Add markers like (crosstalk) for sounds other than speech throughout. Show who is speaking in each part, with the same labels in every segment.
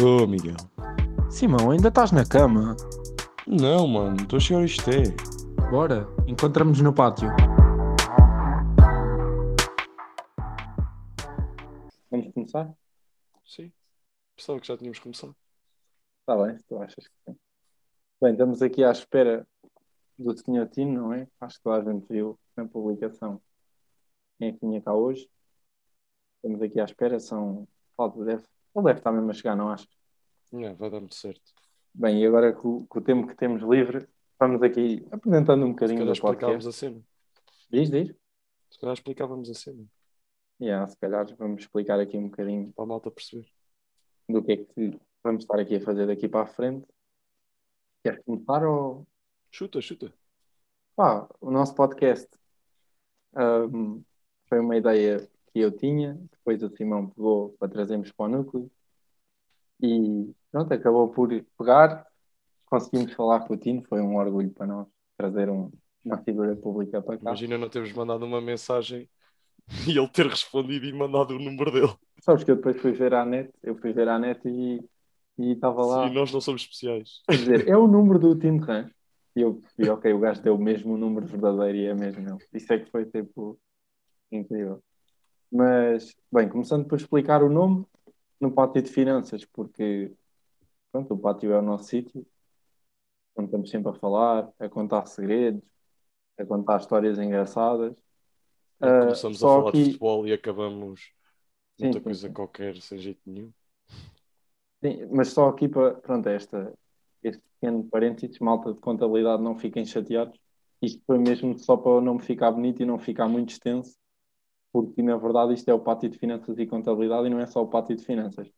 Speaker 1: Ô, Miguel.
Speaker 2: Simão, ainda estás na cama?
Speaker 1: Não, mano, estou a chegar a isto é.
Speaker 2: Bora, encontramos no pátio.
Speaker 3: Vamos começar?
Speaker 1: Sim. Pensava que já tínhamos começado.
Speaker 3: Está bem, se tu achas que sim. Bem, estamos aqui à espera do Sr. Tino, não é? Acho que toda a gente viu na publicação quem é que vinha cá hoje. Estamos aqui à espera, são. Falta, deve... Ele deve estar mesmo a chegar, não achas?
Speaker 1: É, vai dar muito certo.
Speaker 3: Bem, e agora com, com o tempo que temos livre, vamos aqui apresentando um
Speaker 1: Se
Speaker 3: bocadinho
Speaker 1: calhar
Speaker 3: do
Speaker 1: explicávamos
Speaker 3: podcast.
Speaker 1: a cena.
Speaker 3: Diz, diz.
Speaker 1: Se calhar explicávamos a cena.
Speaker 3: Yeah, se calhar vamos explicar aqui um bocadinho
Speaker 1: Para a malta perceber.
Speaker 3: do que é que vamos estar aqui a fazer daqui para a frente. Queres começar ou
Speaker 1: Chuta, chuta.
Speaker 3: O nosso podcast ahm, foi uma ideia que eu tinha, depois o Simão pegou para trazermos para o núcleo e pronto, acabou por pegar. Conseguimos falar com o Tino, foi um orgulho para nós trazer um- uma figura pública para cá.
Speaker 1: Imagina não termos mandado uma mensagem (laughs) e ele ter respondido e mandado o número dele.
Speaker 3: Sabes que eu depois fui ver à net, eu fui ver à net e e estava lá
Speaker 1: Sim, nós não somos especiais.
Speaker 3: a dizer, é o número do Tino Rãs. E eu percebi, ok, o gajo deu mesmo o número verdadeiro e é mesmo ele. Isso é que foi tipo incrível. Mas, bem, começando por explicar o nome no pátio de finanças, porque pronto, o pátio é o nosso sítio, onde estamos sempre a falar, a contar segredos, a contar histórias engraçadas. Ah,
Speaker 1: Começamos a falar de
Speaker 3: aqui-
Speaker 1: futebol e acabamos
Speaker 3: Sim,
Speaker 1: muita
Speaker 3: sim,
Speaker 1: coisa
Speaker 3: sim.
Speaker 1: qualquer sem jeito nenhum.
Speaker 3: Sim, mas só aqui para, pronto, esta, este pequeno parênteses, malta de contabilidade, não fiquem chateados. Isto foi mesmo só para o nome ficar bonito e não ficar muito extenso, porque na verdade isto é o pátio de finanças e contabilidade e não é só o pátio de finanças.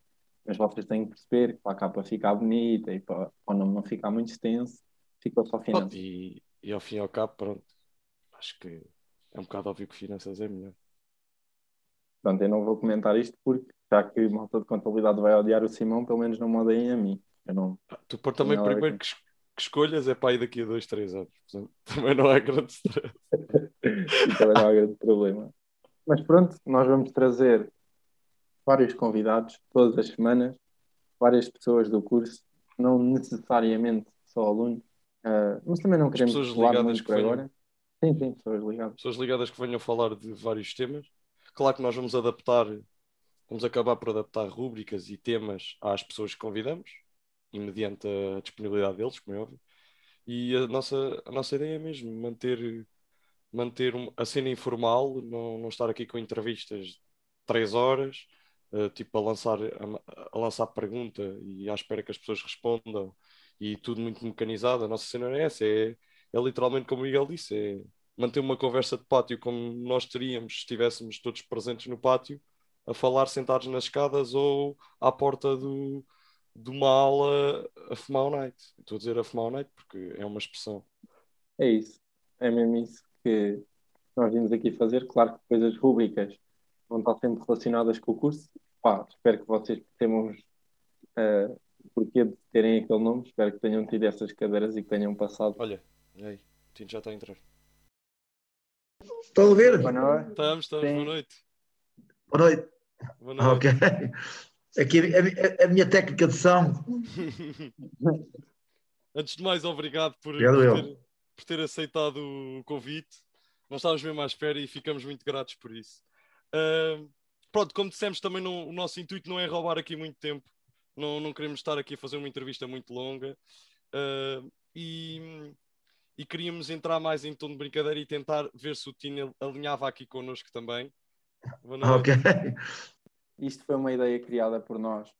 Speaker 3: Mas vocês têm que perceber que para a capa ficar bonita e para, para o nome não ficar muito extenso, ficou só finanças.
Speaker 1: e, e ao fim e ao cabo, pronto. Acho que é um bocado óbvio que finanças é melhor.
Speaker 3: Pronto, eu não vou comentar isto porque já que malta de contabilidade vai odiar o Simão, pelo menos não me odeiem a mim. Eu não,
Speaker 1: Ah, Tu por também
Speaker 3: Não,
Speaker 1: primeiro que, que escolhas é para aí daqui a dois, três anos. Portanto, (laughs) também não é grande stress. (laughs)
Speaker 3: também não há grande problema. Mas pronto, nós vamos trazer vários convidados todas as semanas, várias pessoas do curso, não necessariamente só alunos, ah, mas também não queremos
Speaker 1: pessoas
Speaker 3: falar
Speaker 1: ligadas
Speaker 3: muito por
Speaker 1: venham.
Speaker 3: agora. Sim, sim, pessoas ligadas.
Speaker 1: Pessoas ligadas que venham falar de vários temas. Claro que nós vamos adaptar, vamos acabar por adaptar rúbricas e temas às pessoas que convidamos e mediante a disponibilidade deles, como é óbvio. E a nossa, a nossa ideia é mesmo manter, manter a cena informal, não, não estar aqui com entrevistas de três horas, eh, tipo a lançar, a, a lançar pergunta e à espera que as pessoas respondam e tudo muito mecanizado. A nossa cena não é essa, é, é literalmente como o Miguel disse, é manter uma conversa de pátio como nós teríamos se estivéssemos todos presentes no pátio, a falar sentados nas escadas ou à porta do, de uma aula a fumar o night. Estou a dizer a fumar o night porque é uma expressão.
Speaker 3: É isso, é mesmo isso que nós vimos aqui fazer. Claro que depois as rúbricas vão estar sempre relacionadas com o curso. Pá, espero que vocês percebam ah, o porquê de terem aquele nome. Espero que tenham tido essas cadeiras e que tenham passado.
Speaker 1: Olha, aí, o Tino já está a entrar.
Speaker 4: Estão a ver?
Speaker 3: Boa noite.
Speaker 1: Estamos, estamos,
Speaker 3: Sim.
Speaker 1: boa noite.
Speaker 4: Boa noite.
Speaker 1: Boa noite.
Speaker 4: Ok. Aqui a, a- a minha técnica de som. (laughs)
Speaker 1: Antes de mais, obrigado por,
Speaker 4: Obrigado
Speaker 1: por
Speaker 4: eu.
Speaker 1: ter, por ter aceitado o convite. Nós estávamos mesmo à espera e ficamos muito gratos por isso. Ahm, pronto, como dissemos, também não- o nosso intuito não é roubar aqui muito tempo. Não, não queremos estar aqui a fazer uma entrevista muito longa. Ahm, e, e queríamos entrar mais em tom de brincadeira e tentar ver se o Tino alinhava aqui connosco também.
Speaker 4: Ok. (laughs)
Speaker 3: Isto foi uma ideia criada por nós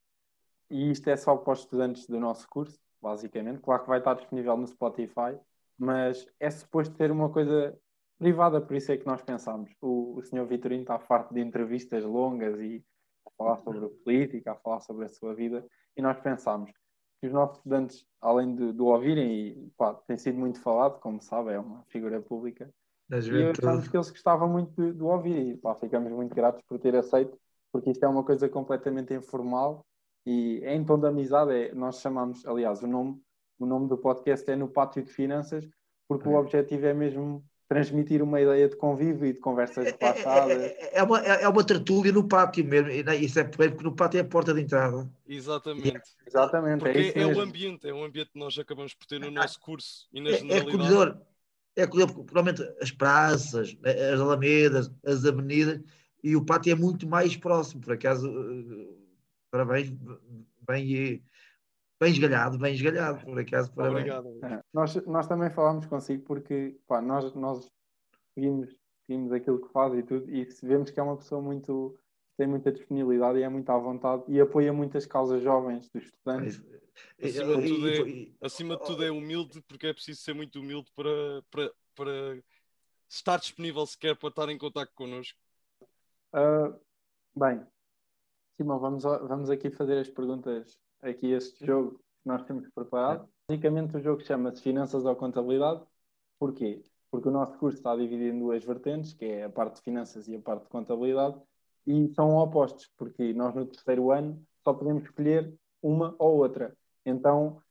Speaker 3: e isto é só para os estudantes do nosso curso, basicamente. Claro que vai estar disponível no Spotify, mas é suposto ter uma coisa privada, por isso é que nós pensámos. O, o senhor Vitorino está farto de entrevistas longas e a falar sobre política, a falar sobre a sua vida, e nós pensámos que os nossos estudantes, além de, de o ouvirem, e pá, tem sido muito falado, como sabe, é uma figura pública,
Speaker 4: Da
Speaker 3: e achámos
Speaker 4: juventude.
Speaker 3: que eles gostavam muito de, de ouvir e pá, ficamos muito gratos por ter aceito, porque isto é uma coisa completamente informal e é em tom de amizade. É, nós chamamos, aliás, o nome, o nome do podcast é No Pátio de Finanças, porque o
Speaker 4: É.
Speaker 3: objetivo é mesmo transmitir uma ideia de convívio e de conversas
Speaker 4: É,
Speaker 3: passadas.
Speaker 4: é, é uma, é uma tertúlia no pátio mesmo. e Isso é porque no pátio é a porta de entrada.
Speaker 1: Exatamente.
Speaker 3: Exatamente, é
Speaker 1: Porque
Speaker 3: isso
Speaker 1: é, o ambiente, é o ambiente que nós acabamos por ter no nosso curso e na
Speaker 4: É, é
Speaker 1: generalidade.
Speaker 4: acolhedor. É acolhedor, porque provavelmente as praças, as alamedas, as avenidas, e o pátio é muito mais próximo. Por acaso, eh, parabéns, bem, eh, bem esgalhado, bem esgalhado. Por acaso, parabéns.
Speaker 1: Obrigado.
Speaker 3: É. Nós, nós também falámos consigo porque pá, nós, nós seguimos, seguimos aquilo que faz e tudo, e vemos que é uma pessoa muito tem muita disponibilidade e é muito à vontade e apoia muitas causas jovens dos estudantes.
Speaker 1: Acima de tudo é- Acima de tudo é humilde, porque é preciso ser muito humilde para, para, para estar disponível sequer para estar em contato connosco.
Speaker 3: Ah, bem, Simão, vamos, vamos aqui fazer as perguntas aqui este jogo que nós temos preparado. Basicamente o jogo chama-se Finanças ou Contabilidade. Porquê? Porque o nosso curso está dividido em duas vertentes, que é a parte de finanças e a parte de contabilidade, e são opostos, porque nós no terceiro ano só podemos escolher uma ou outra. Então,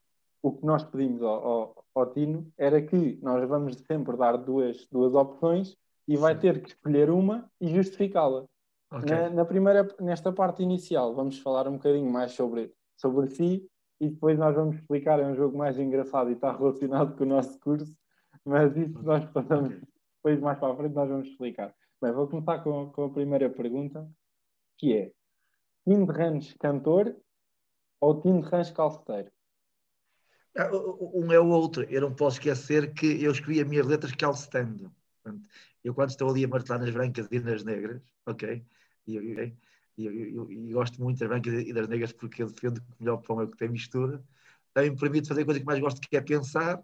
Speaker 3: o que nós pedimos ao, ao, ao Tino era que nós vamos sempre dar duas, duas opções e vai
Speaker 4: Sim.
Speaker 3: ter que escolher uma e justificá-la.
Speaker 4: ok.
Speaker 3: Na, na primeira, nesta parte inicial, vamos falar um bocadinho mais sobre, sobre si e depois nós vamos explicar. É um jogo mais engraçado e está relacionado com o nosso curso, mas isso nós passamos depois mais para a frente, nós vamos explicar. Bem, vou começar com, com a primeira pergunta, que é Tim de Range cantor ou Tim de Range calceteiro?
Speaker 4: Ah, Um é o outro. Eu não posso esquecer que eu escrevi as minhas letras calcetando. Eu, quando estou ali a martelar nas brancas e nas negras, ok? E eu gosto muito das brancas e das negras porque eu defendo que o melhor pão é o que tem mistura. Também me permite fazer a coisa que mais gosto, que é pensar.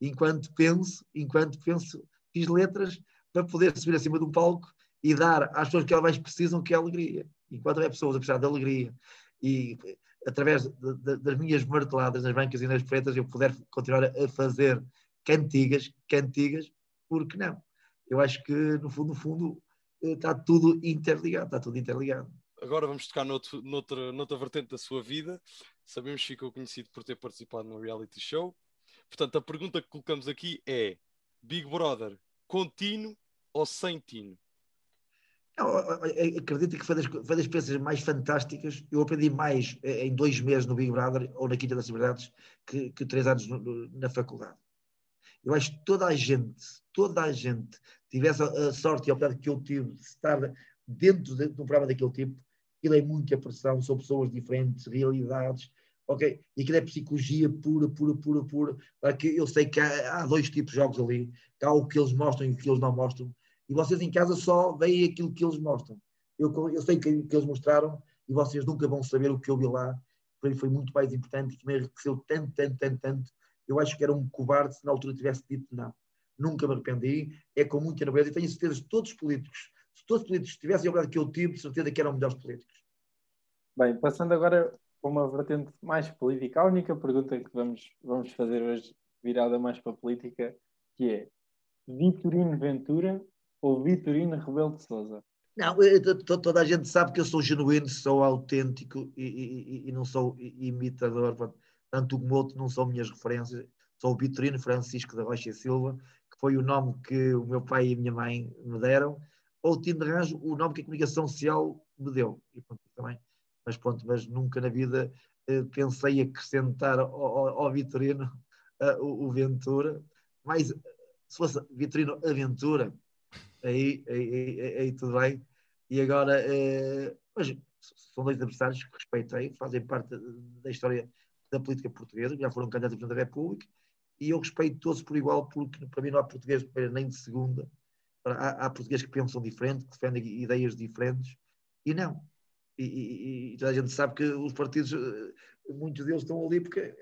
Speaker 4: Enquanto penso, enquanto penso, fiz letras para poder subir acima de um palco e dar às pessoas que elas mais precisam, que é a alegria. Enquanto houver pessoas a precisar de alegria e através de- de- das minhas marteladas nas brancas e nas pretas, eu puder continuar a fazer cantigas, cantigas, porque não? Eu acho que, no fundo, no fundo, eh, está tudo interligado, está tudo interligado.
Speaker 1: Agora vamos tocar noutro, noutra, noutra vertente da sua vida. Sabemos que ficou conhecido por ter participado num reality show. Portanto, a pergunta que colocamos aqui é: Big Brother, com Tino ou sem Tino?
Speaker 4: Não, acredito que foi das, foi das experiências mais fantásticas. Eu aprendi mais eh, em dois meses no Big Brother ou na Quinta das Liberdades que, que três anos no- no- na faculdade. Eu acho que toda a gente, toda a gente tivesse a, a sorte e a oportunidade que eu tive de estar dentro de, de um programa daquele tipo, aquilo é muita pressão, são pessoas diferentes, realidades, ok? E aquilo é psicologia pura, pura, pura, pura. Para que eu sei que há, há dois tipos de jogos ali, há o que eles mostram e o que eles não mostram e vocês em casa só veem aquilo que eles mostram. Eu, eu sei que, que eles mostraram e vocês nunca vão saber o que eu vi lá. Para mim foi muito mais importante, que me enriqueceu tanto, tanto, tanto, tanto. Eu acho que era um covarde se na altura tivesse dito não. Nunca me arrependi, é com muita nobreza e tenho certeza que todos os políticos, se todos os políticos tivessem a verdade que eu tive, de certeza que eram melhores políticos.
Speaker 3: Bem, passando agora para uma vertente mais política, a única pergunta que vamos, vamos fazer hoje, virada mais para a política, que é Vitorino Ventura ou Vitorino Rebelo de Souza?
Speaker 4: Não, toda a gente sabe que eu sou genuíno, sou autêntico e, e- e- não sou imitador. Tanto como outro não são minhas referências. Sou o Vitorino Francisco da Rocha e Silva, que foi o nome que o meu pai e a minha mãe me deram, ou Tino de o nome que a comunicação social me deu. E pronto, também. Mas pronto, mas nunca na vida eh, pensei acrescentar ao, ao, ao Vitorino eh, o, o Ventura. Mas se fosse Vitorino Aventura, aí, aí, aí, aí tudo bem. E agora, eh, mas são dois adversários que respeitei, fazem parte da história da política portuguesa, já foram candidatos a Presidente da República, e eu respeito todos por igual, porque para mim não há português de primeira nem de segunda. Há, há portugueses que pensam diferente, que defendem ideias diferentes, e não. E, e- e toda a gente sabe que os partidos, eh, muitos deles estão ali porque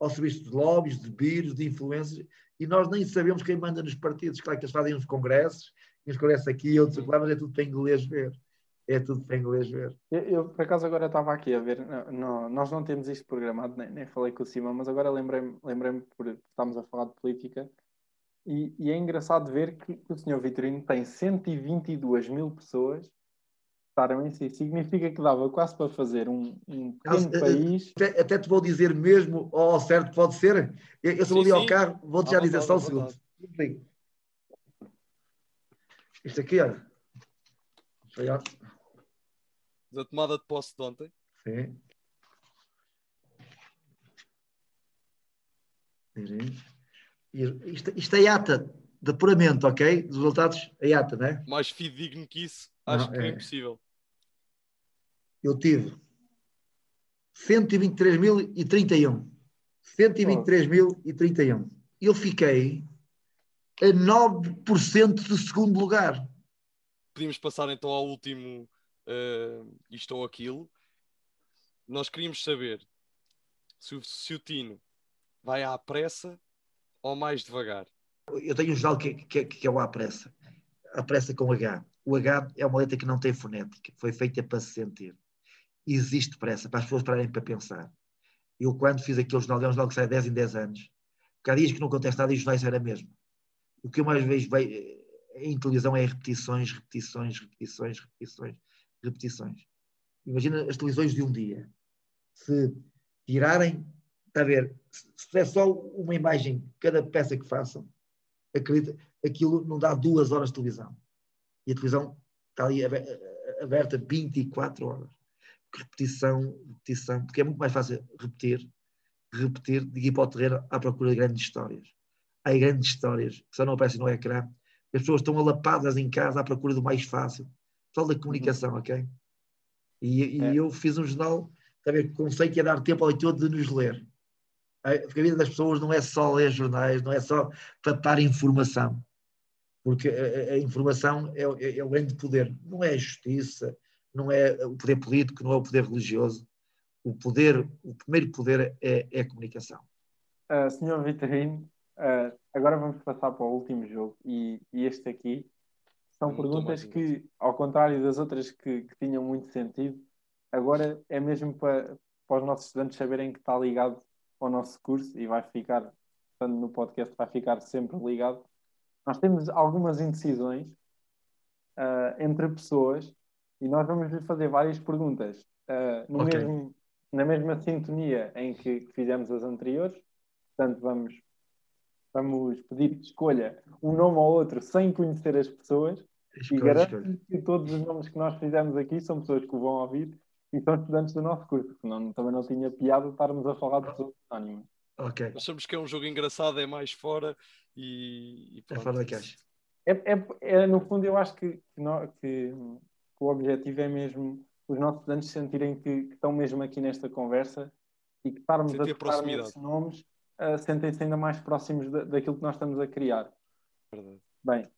Speaker 4: ao, serviço de lobbies, de vírus, de influências, e nós nem sabemos quem manda nos partidos. Claro que eles fazem uns congressos, uns congressos aqui, outros lá, mas é tudo para inglês ver. É tudo para inglês ver.
Speaker 3: Eu, eu, por acaso agora estava aqui a ver, não, não- nós não temos isto programado, nem, nem falei com o Simão, mas agora lembrei-me lembrei por estamos a falar de política e, e é engraçado ver que, o senhor Vitorino tem 122 mil pessoas que votaram em si. Significa que dava quase para fazer um, um pequeno
Speaker 4: Ah,
Speaker 3: país.
Speaker 4: Até, até te vou dizer mesmo, ao certo, pode ser. Eu, eu sou
Speaker 1: Sim,
Speaker 4: ali ao
Speaker 1: sim.
Speaker 4: carro, vou-te já dizer
Speaker 1: vontade,
Speaker 4: só um segundo. Isto aqui, olha. Foi ó-
Speaker 1: Da tomada de posse de ontem.
Speaker 4: Sim. Sim. Isto, isto é ata de apuramento, ok? Dos resultados, é ata, não é?
Speaker 1: Mais fidedigno que isso, acho
Speaker 4: Não,
Speaker 1: que é
Speaker 4: é.
Speaker 1: impossível.
Speaker 4: Eu tive 123.031. 123.031. Eu fiquei a 9% do segundo lugar.
Speaker 1: Podíamos passar então ao último eh, isto ou aquilo. Nós queríamos saber se o, se o Tino vai à pressa ou mais devagar.
Speaker 4: Eu tenho um jornal que, que, que é o A Pressa. A Pressa com H. O H é uma letra que não tem fonética. Foi feita para se sentir. Existe pressa, para as pessoas pararem para pensar. Eu, quando fiz aquele jornal, é um jornal que sai 10 em 10 anos. Porque há dias que não acontece nada e os jornais era mesmo. O que eu mais vejo em televisão é repetições, repetições, repetições, repetições, repetições. Imagina as televisões de um dia. Se tirarem, está a ver, se der só uma imagem, cada peça que façam, acredita, aquilo não dá duas horas de televisão. E a televisão está ali abe- aberta 24 horas. Repetição, repetição, porque é muito mais fácil repetir, repetir, de ir para o terreno à procura de grandes histórias. Há grandes histórias que só não aparecem no ecrã. As pessoas estão alapadas em casa à procura do mais fácil. Pessoal da comunicação, ok? E, e
Speaker 3: É.
Speaker 4: eu fiz um jornal, está a ver, que o conceito é dar tempo ao leitor de nos ler. A porque a vida das pessoas não é só ler jornais, não é só papar informação. Porque a, informação é, o- é- é o grande poder. Não é a justiça, não é o poder político, não é o poder religioso. O poder, o primeiro poder é, é a comunicação.
Speaker 3: Uh, senhor Vitorino, uh, agora vamos passar para o último jogo e, e este aqui são
Speaker 1: estou
Speaker 3: perguntas que, ao contrário das outras que, que tinham muito sentido, agora é mesmo para, para os nossos estudantes saberem que está ligado ao nosso curso e vai ficar, estando no podcast, vai ficar sempre ligado. Nós temos algumas indecisões uh, entre pessoas e nós vamos lhe fazer várias perguntas uh, no
Speaker 4: Ok.
Speaker 3: mesmo, na mesma sintonia em que, fizemos as anteriores. Portanto, vamos, vamos pedir que escolha um nome ou outro sem conhecer as pessoas e
Speaker 4: Escolhe,
Speaker 3: garanto que todos os nomes que nós fizemos aqui são pessoas que o vão ouvir e são estudantes do nosso curso, senão também não tinha piada estarmos a falar de pessoas anónimas.
Speaker 4: Ok.
Speaker 1: Achamos que é um jogo engraçado, é mais fora e, e
Speaker 4: É fora da caixa.
Speaker 3: É, é, é, no fundo, eu acho que, que, que, que o objetivo é mesmo os nossos estudantes sentirem que, que estão mesmo aqui nesta conversa e que estarmos
Speaker 1: Sentir
Speaker 3: a tocar
Speaker 1: proximidade.
Speaker 3: nesses nomes uh, sentem-se ainda mais próximos da- daquilo que nós estamos a criar.
Speaker 1: Verdade.
Speaker 3: Bem,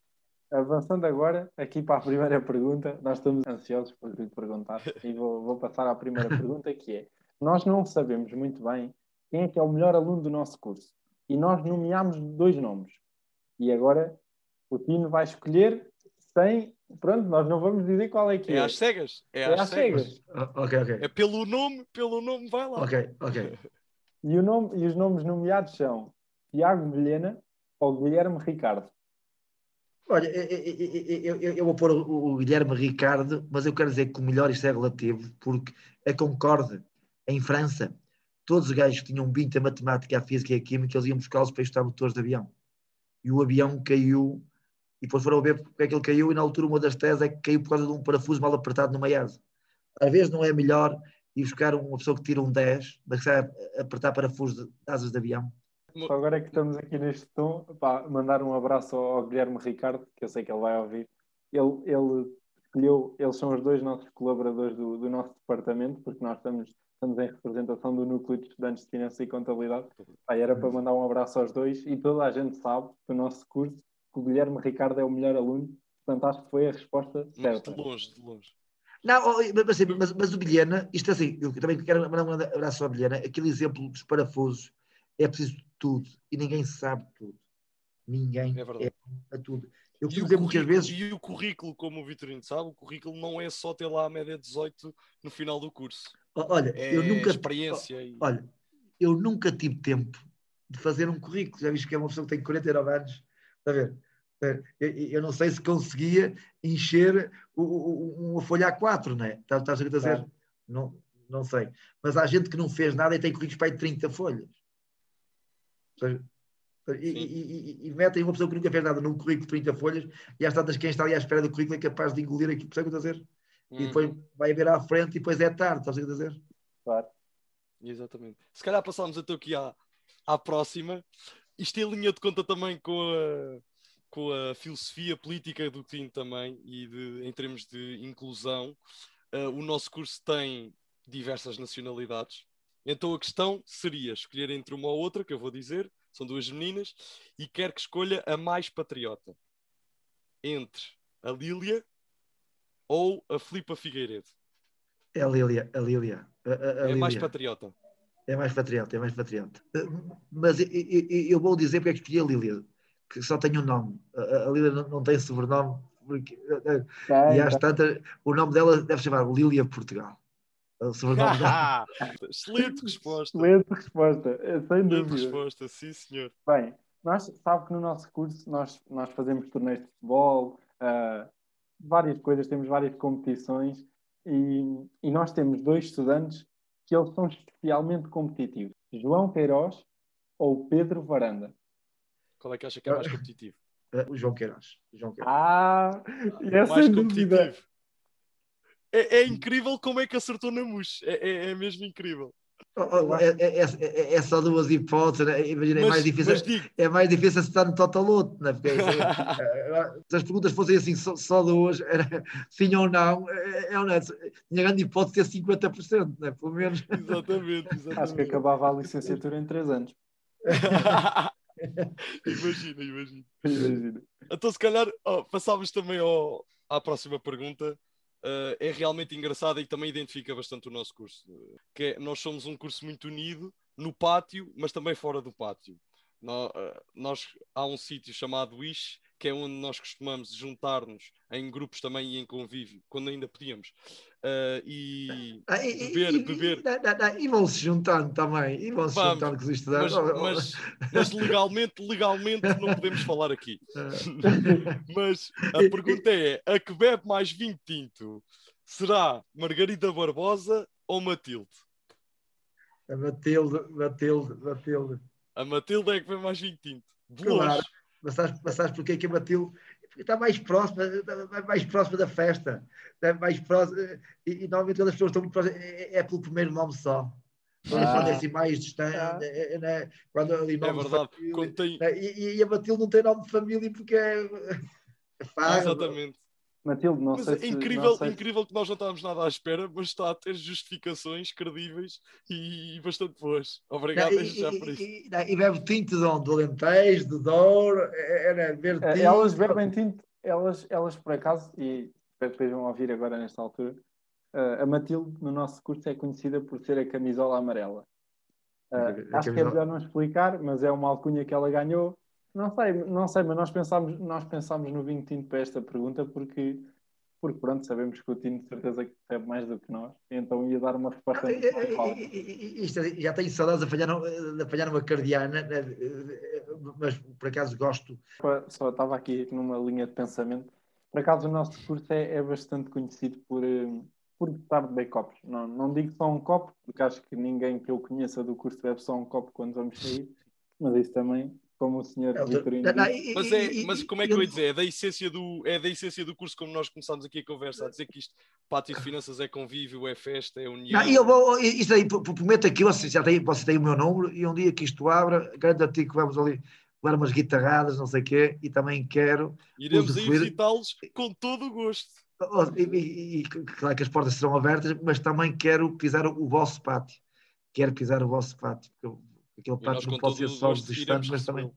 Speaker 3: avançando agora aqui para a primeira (laughs) pergunta, nós estamos ansiosos por lhe perguntar e vou, vou passar à primeira pergunta que é: nós não sabemos muito bem quem é que é o melhor aluno do nosso curso e nós nomeámos dois nomes e agora o Tino vai escolher sem, pronto, nós não vamos dizer qual é que é.
Speaker 1: É às cegas. É,
Speaker 3: É
Speaker 1: às,
Speaker 3: às
Speaker 1: cegas.
Speaker 3: cegas.
Speaker 4: Ah, Ok, ok.
Speaker 1: É pelo nome, pelo nome, vai lá.
Speaker 4: Ok, ok.
Speaker 3: E, o nome, e os nomes nomeados são Tiago Vilhena ou Guilherme Ricardo.
Speaker 4: Olha, eu, eu- eu- eu vou pôr o, Guilherme Ricardo, mas eu quero dizer que o melhor isto é relativo, porque a Concorde, em França, todos os gajos que tinham 20 a matemática, a física e a química, eles iam buscá-los para estudar motores de avião. E o avião caiu, e depois foram ver porque é que ele caiu, e na altura uma das teses é que caiu por causa de um parafuso mal apertado numa asa. Às vezes não é melhor ir buscar uma pessoa que tira um 10, mas que sabe apertar parafusos de asas de avião.
Speaker 3: Só agora que estamos aqui neste tom, pá, mandar um abraço ao, Guilherme Ricardo, que eu sei que ele vai ouvir. Ele, ele escolheu, eles são os dois nossos colaboradores do, do nosso departamento, porque nós estamos, estamos em representação do Núcleo de Estudantes de Finanças e Contabilidade. Pá, era para mandar um abraço aos dois e toda a gente sabe do nosso curso que o Guilherme Ricardo é o melhor aluno, portanto acho que foi a resposta certa.
Speaker 1: de longe, de longe.
Speaker 4: Não, oh, mas, assim, mas, mas o Bilhena, isto é assim, eu também quero mandar um abraço ao Bilhena, aquele exemplo dos parafusos, é preciso tudo, e ninguém sabe tudo. Ninguém
Speaker 1: É verdade.
Speaker 4: é a tudo. Eu
Speaker 1: E
Speaker 4: costumo
Speaker 1: o,
Speaker 4: dizer muitas vezes,
Speaker 1: e o currículo, como o Vitorino sabe, o currículo não é só ter lá a média 18 no final do curso.
Speaker 4: olha,
Speaker 1: É
Speaker 4: eu nunca,
Speaker 1: experiência. e...
Speaker 4: olha, eu nunca tive tempo de fazer um currículo, já viste que é uma pessoa que tem 49 anos, está a ver? Eu, não sei se conseguia encher uma folha A4, não é? Estás a dizer?
Speaker 3: Claro.
Speaker 4: Não, não sei. Mas há gente que não fez nada e tem currículos para aí de 30 folhas. E, e, e, e, metem uma pessoa que nunca fez nada num currículo de 30 folhas e às tantas quem está ali à espera do currículo é capaz de engolir aquilo, percebe o que eu estou a dizer? E depois
Speaker 1: Uhum.
Speaker 4: vai ver à frente e depois é tarde, estás a dizer?
Speaker 3: Claro.
Speaker 1: Exatamente. Se calhar passamos então aqui à, à próxima. Isto em linha de conta também com a, com a filosofia política do TIM também e de, em termos de inclusão. Ah, o nosso curso tem diversas nacionalidades. Então a questão seria escolher entre uma ou outra, que eu vou dizer, são duas meninas, e quer que escolha a mais patriota. Entre a Lília ou a Filipa Figueiredo.
Speaker 4: É a Lília, a Lília. A, a- a
Speaker 1: É mais
Speaker 4: Lília.
Speaker 1: patriota.
Speaker 4: É mais patriota, é mais patriota. Mas eu, eu- eu vou dizer porque é que escolhi a Lília, que só tem um nome. A, Lília não, não tem sobrenome, porque, uh,
Speaker 3: Tá,
Speaker 4: e às tantas, o nome dela deve chamar Lília Portugal. Sobrenome dela. (laughs)
Speaker 1: Excelente resposta.
Speaker 3: Excelente resposta, eh, sem
Speaker 1: Excelente
Speaker 3: dúvida.
Speaker 1: resposta, sim senhor.
Speaker 3: Bem, nós sabe que no nosso curso nós, nós fazemos torneios de futebol, ah, várias coisas, temos várias competições e, e nós temos dois estudantes que eles são especialmente competitivos. João Queiroz ou Pedro Varanda.
Speaker 1: Qual é que acha que é mais competitivo?
Speaker 4: Uh, (laughs) o João Queiroz. João Queiroz.
Speaker 3: Ah, e é
Speaker 1: mais
Speaker 3: sem dúvida.
Speaker 1: É, é incrível como é que acertou na mus. É, é- é mesmo incrível.
Speaker 4: Oh, oh, é, é- é- é só duas hipóteses, né? imagina, é
Speaker 1: Mas,
Speaker 4: mais difícil.
Speaker 1: mas digo,
Speaker 4: É mais difícil acertar no totaloto, né? Porque (laughs) eh, se as perguntas fossem assim, só, só duas, era sim ou não, é, é honesto. Tinha grande hipótese de ter 50%, né? pelo menos.
Speaker 1: exatamente, (laughs)
Speaker 3: Acho que
Speaker 1: exatamente.
Speaker 3: acabava a licenciatura em três anos. (laughs)
Speaker 1: imagina, imagina.
Speaker 3: Imagina.
Speaker 1: Então, se calhar, ó, passávamos também ao- à próxima pergunta. Uh, é realmente engraçada e também identifica bastante o nosso curso. Que é, nós somos um curso muito unido no pátio, mas também fora do pátio. Nó- uh, nós, há um sítio chamado Wish, que é onde nós costumamos juntar-nos em grupos também e em convívio, quando ainda podíamos. Uh, e
Speaker 4: Ah, e,
Speaker 1: beber,
Speaker 4: e-
Speaker 1: beber.
Speaker 4: e- não, não, não, e vão-se juntando também, e vão-se juntando com os estudantes.
Speaker 1: Mas, mas- mas legalmente, legalmente não podemos falar aqui. (laughs) Mas a pergunta é: a que bebe mais vinho tinto? Será Margarida Barbosa ou Matilde?
Speaker 4: a Matilde, Matilde, Matilde.
Speaker 1: A Matilde é que bebe mais vinho tinto. De
Speaker 4: Claro.
Speaker 1: Longe.
Speaker 4: Mas sabes, mas sabes porquê que a Matilde? Porque está mais próxima, está mais próxima da festa. Está mais próxima, e, e normalmente quando as pessoas estão muito próximas, é, é pelo primeiro nome só. Quando
Speaker 3: Ah.
Speaker 4: quando é assim mais distante,
Speaker 3: Ah.
Speaker 4: é, é, né? quando ali
Speaker 1: É verdade.
Speaker 4: família,
Speaker 1: Quando tem...
Speaker 4: né? e, e a Matilde não tem nome de família porque é, é fácil.
Speaker 1: Exatamente.
Speaker 3: Matilde, não
Speaker 1: Mas
Speaker 3: sei
Speaker 1: é
Speaker 3: se...
Speaker 1: incrível,
Speaker 3: não sei se-
Speaker 1: incrível que nós não estávamos nada à espera, mas está a ter justificações credíveis e bastante boas. Obrigado
Speaker 4: Não,
Speaker 1: desde já
Speaker 4: e,
Speaker 1: por isso.
Speaker 4: e, e, não, e bebe tinto de onde? Do Alentejo, do Douro, é, é, beber
Speaker 3: Eh,
Speaker 4: tinto.
Speaker 3: Elas bebem tinto, elas, elas por acaso, e espero que a ouvir agora nesta altura, eh, a Matilde no nosso curso é conhecida por ser a camisola amarela. Eh,
Speaker 4: A
Speaker 3: acho que é
Speaker 4: camisola-
Speaker 3: melhor não explicar, mas é uma alcunha que ela ganhou. Não sei, não sei, mas nós pensámos, nós pensámos no vinho tinto para esta pergunta porque, porque pronto, sabemos que o tinto de certeza que bebe mais do que nós, então ia dar uma resposta
Speaker 4: Ah,
Speaker 3: muito mais válida.
Speaker 4: Isto, é- já tenho saudades de apanhar, um- de apanhar uma cardiana, né? mas por acaso gosto.
Speaker 3: Só- estava aqui numa linha de pensamento. Por acaso, o nosso curso é, é bastante conhecido por, eh, por gostar de beber copos. Não, não digo só um copo, porque acho que ninguém que eu conheça do curso bebe só um copo quando vamos sair, mas isso também, como o senhor Vitorino
Speaker 4: e-
Speaker 1: Mas, é, mas como é que eu ia dizer? É da, essência do, é da essência do curso, como nós começámos aqui a conversa, a dizer que isto, pátio de finanças é convívio, é festa, é união.
Speaker 4: Não, e eu vou, isto aí, prometo aqui, você já tem, você tem o meu número, e um dia que isto abra, garanto a ti que vamos ali levar umas guitarradas, não sei o quê, e também quero,
Speaker 1: Iremos aí visitá-los com todo o gosto.
Speaker 4: oh, e, e- e- claro que as portas serão abertas, mas também quero pisar o, o vosso pátio. Quero pisar o vosso pátio, porque eu- aquele
Speaker 1: com
Speaker 4: não pode ser só
Speaker 1: iremos
Speaker 4: estantes, mas também.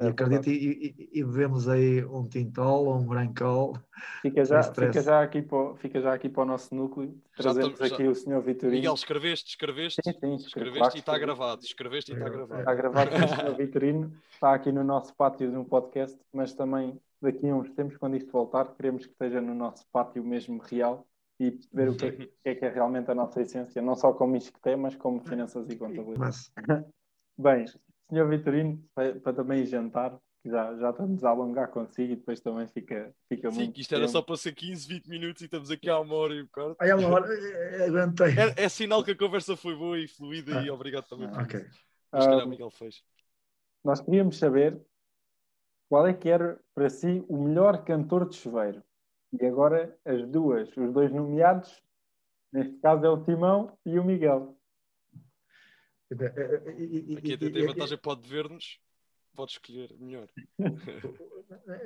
Speaker 3: É
Speaker 4: E acredito, e, e, e bebemos aí um tintol ou um brancol. (laughs)
Speaker 3: fica, já, fica, já aqui para, o- fica já aqui para o nosso núcleo. Trazemos
Speaker 1: estamos- já-
Speaker 3: aqui o senhor Vitorino.
Speaker 1: Miguel, escreveste, escreveste,
Speaker 3: sim, sim, escreve-
Speaker 1: escreveste
Speaker 3: claro
Speaker 1: e
Speaker 3: que
Speaker 1: está gravado. Escreveste e está gravado.
Speaker 3: Está gravado com o Sr. Vitorino, está aqui no nosso pátio de um podcast, mas também daqui a uns tempos, quando isto voltar, queremos que esteja no nosso pátio mesmo real e perceber o que é, que- que é que é realmente a nossa essência, não só como isqueté, mas como finanças e contabilidade.
Speaker 4: Mas, (laughs)
Speaker 3: Bem, Sr. Vitorino, para, para também jantar, já, já estamos a alongar consigo e depois também fica, fica
Speaker 1: Sim,
Speaker 3: muito
Speaker 1: que isto era
Speaker 3: tempo.
Speaker 1: só para ser 15, 20 minutos e estamos aqui há uma hora e um bocado.
Speaker 4: olha uma hora, eh, aguentei.
Speaker 1: É, é sinal que a conversa foi boa e fluida e obrigado também por
Speaker 4: Ok.
Speaker 1: isso. Mas
Speaker 3: Ah,
Speaker 1: o Miguel fez.
Speaker 3: nós queríamos saber qual é que era para si o melhor cantor de chuveiro. E agora as duas, os dois nomeados, neste caso é o Timão e o Miguel.
Speaker 1: Aqui até tem vantagem, pode ver-nos, pode escolher melhor. (laughs)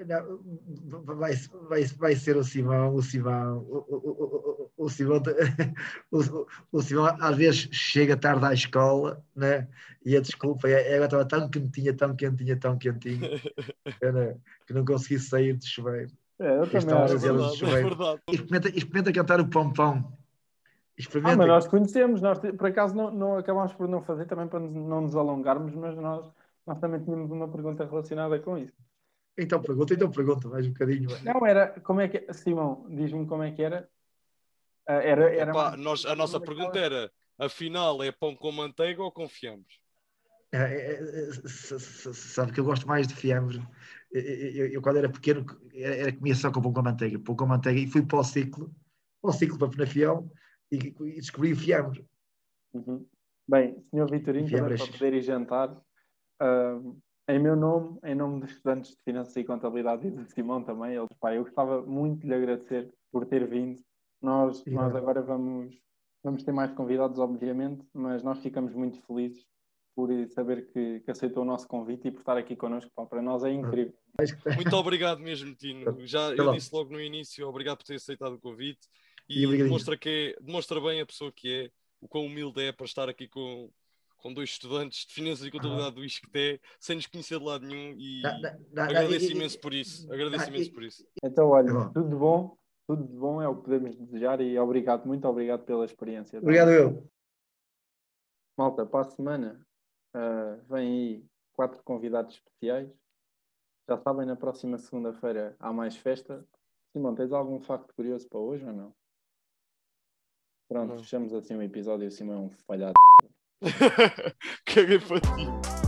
Speaker 4: Não, vai, vai, vai ser o Simão, o Simão, o, o, o, o, Simão, (laughs) o, o Simão às vezes chega tarde à escola, né? E a desculpa é, ela estava tão quentinha, tão quentinha, tão quentinha, (laughs) né? que não consegui sair de chuveiro.
Speaker 3: É, eu também.
Speaker 1: É verdade, é verdade.
Speaker 4: Experimenta, experimenta cantar o pompom.
Speaker 3: Ah, mas nós conhecemos, nós por acaso não, não acabámos por não fazer também para não nos alongarmos, mas nós, nós também tínhamos uma pergunta relacionada com isso.
Speaker 4: Então pergunta, então pergunta, mais um bocadinho.
Speaker 3: Não, era, como é que, Simão, diz-me como é que era? Ah, era, era
Speaker 1: Epá, nós, a nossa pergunta era, afinal, é pão com manteiga ou com fiambres?
Speaker 4: É, é, é sabe que eu gosto mais de fiambres. Eu, eu, eu, quando era pequeno era, era comia só com pão com manteiga, pão com manteiga, e fui para o ciclo, para o ciclo para Penafiel, e, e descobri o fiambre.
Speaker 3: Uhum. Bem, senhor Vitorino, também para poder ir jantar, uh, em meu nome, em nome dos estudantes de Finanças e Contabilidade e de Simão também, eles, pá, eu gostava muito de lhe agradecer por ter vindo. Nós, nós agora vamos, vamos ter mais convidados, obviamente, mas nós ficamos muito felizes por saber que, que, aceitou o nosso convite e por estar aqui connosco. Pá, para nós é incrível.
Speaker 1: Muito obrigado mesmo, Tino. (laughs) Já eu disse logo no início, obrigado por ter aceitado o convite e, demonstra, que é, demonstra bem a pessoa que é, o quão humilde é para estar aqui com, com dois estudantes de Finanças e Contabilidade do ISCTE, sem nos conhecer de lado nenhum e agradeço imenso por isso. Agradeço imenso por isso.
Speaker 3: Então, olha, tudo de bom, tudo de bom é o que podemos desejar e obrigado, muito obrigado pela experiência.
Speaker 4: Obrigado eu.
Speaker 3: Malta, para a semana uh, vem aí quatro convidados especiais. Já sabem, na próxima segunda-feira há mais festa. Simão, tens algum facto curioso para hoje ou não? Pronto, fechamos assim o episódio. O Simão é um falhado. (laughs)
Speaker 1: Caguei para ti.